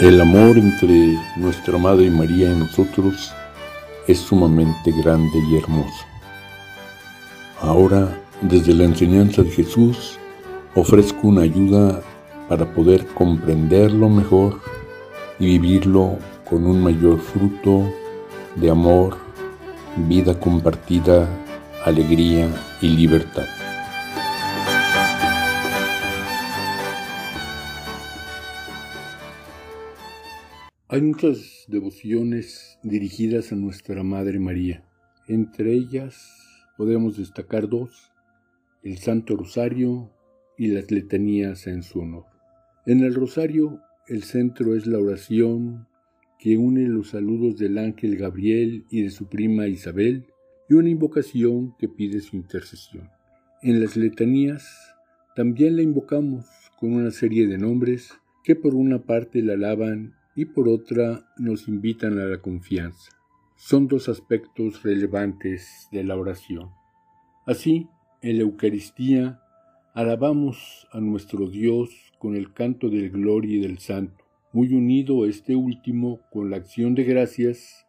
El amor entre nuestra Madre María y nosotros es sumamente grande y hermoso. Ahora, desde la enseñanza de Jesús, ofrezco una ayuda para poder comprenderlo mejor y vivirlo con un mayor fruto de amor, vida compartida, alegría y libertad. Hay muchas devociones dirigidas a nuestra Madre María. Entre ellas podemos destacar dos, el Santo Rosario y las letanías en su honor. En el Rosario, el centro es la oración que une los saludos del ángel Gabriel y de su prima Isabel y una invocación que pide su intercesión. En las letanías también la invocamos con una serie de nombres que por una parte la alaban y por otra nos invitan a la confianza. Son dos aspectos relevantes de la oración. Así, en la Eucaristía, alabamos a nuestro Dios con el canto del gloria y del santo, muy unido este último con la acción de gracias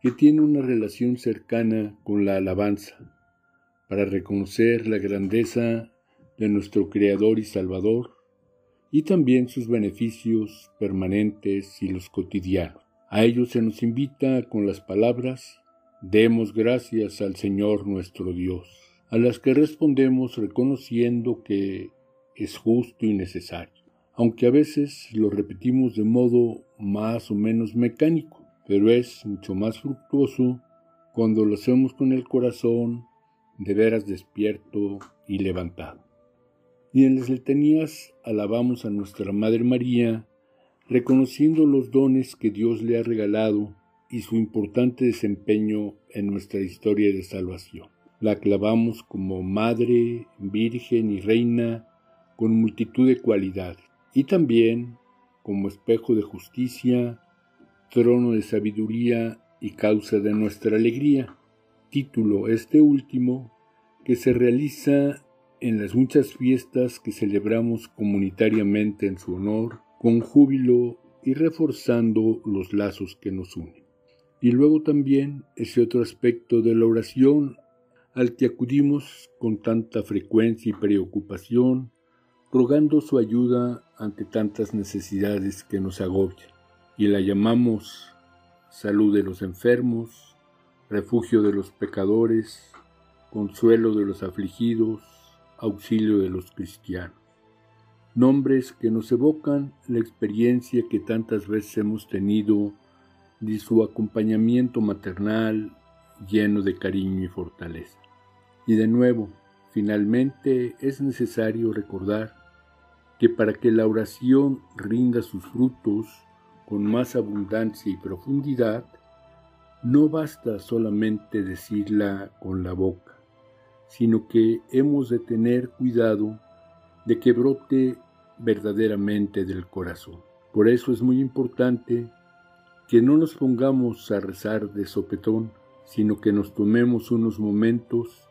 que tiene una relación cercana con la alabanza, para reconocer la grandeza de nuestro Creador y Salvador, y también sus beneficios permanentes y los cotidianos. A ellos se nos invita con las palabras, demos gracias al Señor nuestro Dios, a las que respondemos reconociendo que es justo y necesario, aunque a veces lo repetimos de modo más o menos mecánico, pero es mucho más fructuoso cuando lo hacemos con el corazón de veras despierto y levantado. Y en las letanías alabamos a nuestra Madre María, reconociendo los dones que Dios le ha regalado y su importante desempeño en nuestra historia de salvación. La clavamos como Madre, Virgen y Reina con multitud de cualidades, y también como espejo de justicia, trono de sabiduría y causa de nuestra alegría, título este último que se realiza en las muchas fiestas que celebramos comunitariamente en su honor, con júbilo y reforzando los lazos que nos unen. Y luego también ese otro aspecto de la oración al que acudimos con tanta frecuencia y preocupación, rogando su ayuda ante tantas necesidades que nos agobian, y la llamamos salud de los enfermos, refugio de los pecadores, consuelo de los afligidos, auxilio de los cristianos. Nombres que nos evocan la experiencia que tantas veces hemos tenido de su acompañamiento maternal lleno de cariño y fortaleza. Y de nuevo, finalmente es necesario recordar que para que la oración rinda sus frutos con más abundancia y profundidad, no basta solamente decirla con la boca, sino que hemos de tener cuidado de que brote verdaderamente del corazón. Por eso es muy importante que no nos pongamos a rezar de sopetón, sino que nos tomemos unos momentos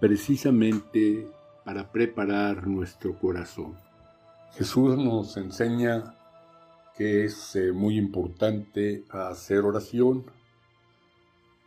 precisamente para preparar nuestro corazón. Jesús nos enseña que es eh, muy importante hacer oración,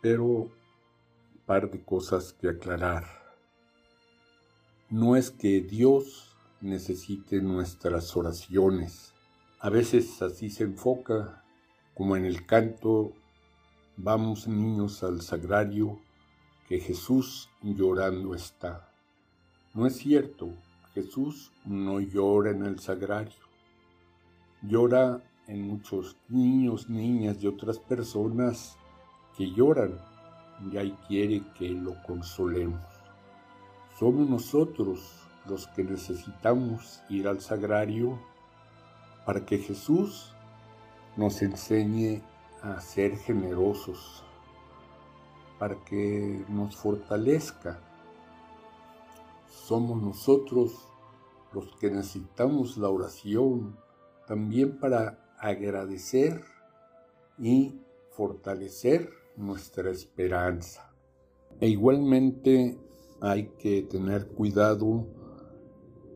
pero par de cosas que aclarar. No es que Dios necesite nuestras oraciones. A veces así se enfoca, como en el canto Vamos niños al sagrario, que Jesús llorando está. No es cierto, Jesús no llora en el sagrario. Llora en muchos niños, niñas y otras personas que lloran y ahí quiere que lo consolemos. Somos nosotros los que necesitamos ir al sagrario para que Jesús nos enseñe a ser generosos, para que nos fortalezca. Somos nosotros los que necesitamos la oración también para agradecer y fortalecer nuestra esperanza. E igualmente hay que tener cuidado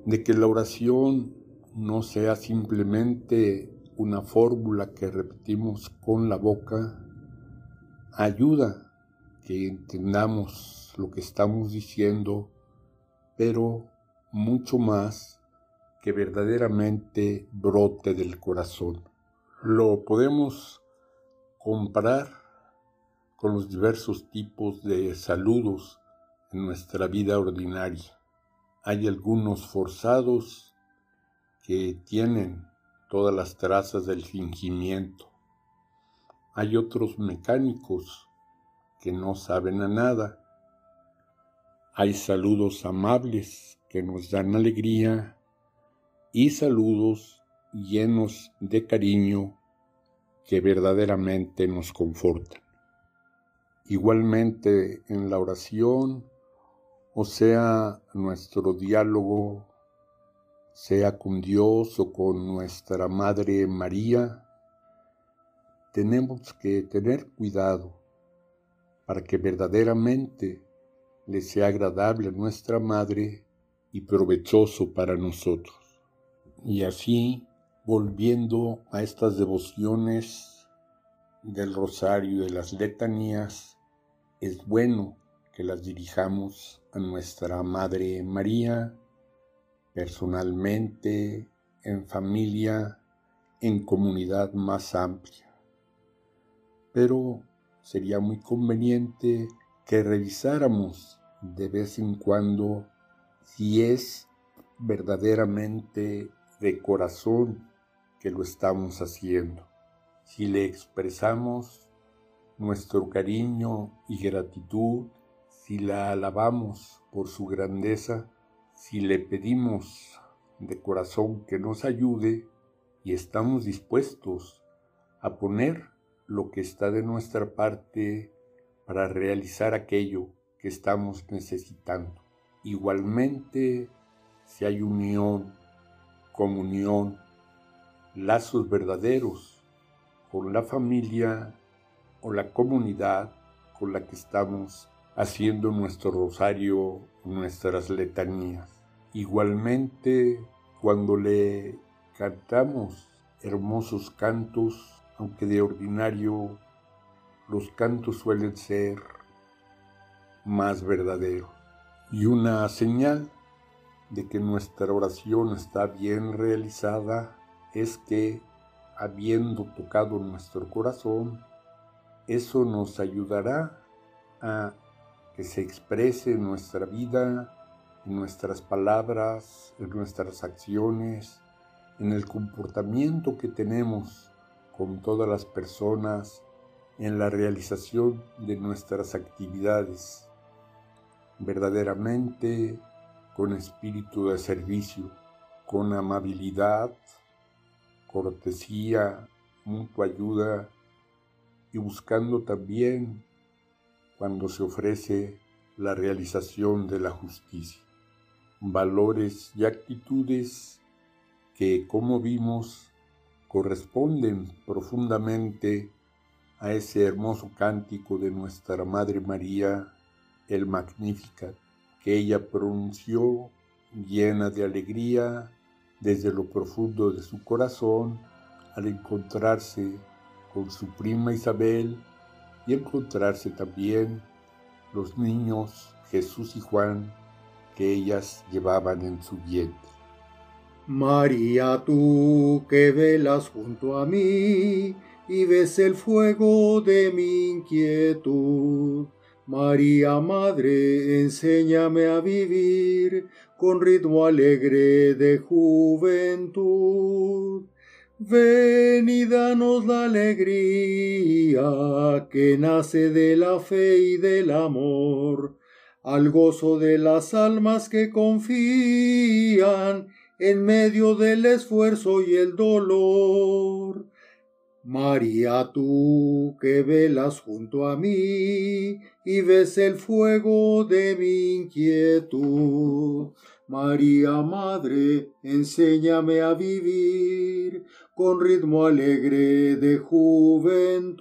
de que la oración no sea simplemente una fórmula que repetimos con la boca, ayuda que entendamos lo que estamos diciendo, pero mucho más que verdaderamente brote del corazón. Lo podemos comparar con los diversos tipos de saludos en nuestra vida ordinaria. Hay algunos forzados que tienen todas las trazas del fingimiento. Hay otros mecánicos que no saben a nada. Hay saludos amables que nos dan alegría y saludos llenos de cariño que verdaderamente nos confortan. Igualmente en la oración, o sea, nuestro diálogo sea con Dios o con nuestra Madre María, tenemos que tener cuidado para que verdaderamente le sea agradable a nuestra Madre y provechoso para nosotros. Y así, volviendo a estas devociones del rosario y de las letanías, es bueno que las dirijamos a nuestra Madre María, personalmente, en familia, en comunidad más amplia. Pero sería muy conveniente que revisáramos de vez en cuando si es verdaderamente de corazón que lo estamos haciendo, si le expresamos nuestro cariño y gratitud, si la alabamos por su grandeza, si le pedimos de corazón que nos ayude y estamos dispuestos a poner lo que está de nuestra parte para realizar aquello que estamos necesitando. Igualmente, si hay unión, comunión, lazos verdaderos con la familia o la comunidad con la que estamos haciendo nuestro rosario, nuestras letanías. Igualmente, cuando le cantamos hermosos cantos, aunque de ordinario los cantos suelen ser más verdaderos. Y una señal de que nuestra oración está bien realizada es que, habiendo tocado nuestro corazón, eso nos ayudará a que se exprese en nuestra vida, en nuestras palabras, en nuestras acciones, en el comportamiento que tenemos con todas las personas, en la realización de nuestras actividades, verdaderamente con espíritu de servicio, con amabilidad, cortesía, mutua ayuda y buscando también cuando se ofrece la realización de la justicia. Valores y actitudes que, como vimos, corresponden profundamente a ese hermoso cántico de nuestra Madre María, el Magnificat, que ella pronunció llena de alegría desde lo profundo de su corazón al encontrarse con su prima Isabel y encontrarse también los niños Jesús y Juan que ellas llevaban en su vientre. María, tú que velas junto a mí y ves el fuego de mi inquietud. María Madre, enséñame a vivir con ritmo alegre de juventud. Ven y danos la alegría que nace de la fe y del amor, al gozo de las almas que confían en medio del esfuerzo y el dolor. María, tú que velas junto a mí y ves el fuego de mi inquietud. María Madre, enséñame a vivir con ritmo alegre de juventud.